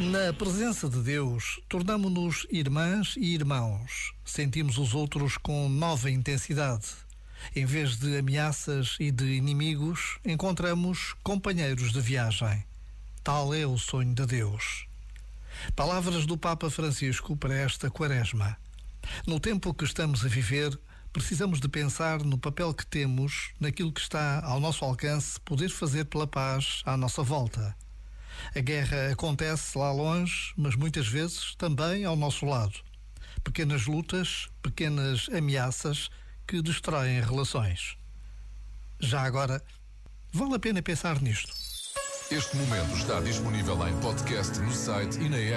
Na presença de Deus, tornamo-nos irmãs e irmãos. Sentimos os outros com nova intensidade. Em vez de ameaças e de inimigos, encontramos companheiros de viagem. Tal é o sonho de Deus. Palavras do Papa Francisco para esta Quaresma. No tempo que estamos a viver, precisamos de pensar no papel que temos, naquilo que está ao nosso alcance, poder fazer pela paz à nossa volta. A guerra acontece lá longe, mas muitas vezes também ao nosso lado. Pequenas lutas, pequenas ameaças que destroem relações. Já agora, vale a pena pensar nisto. Este momento está disponível em podcast no site e na app.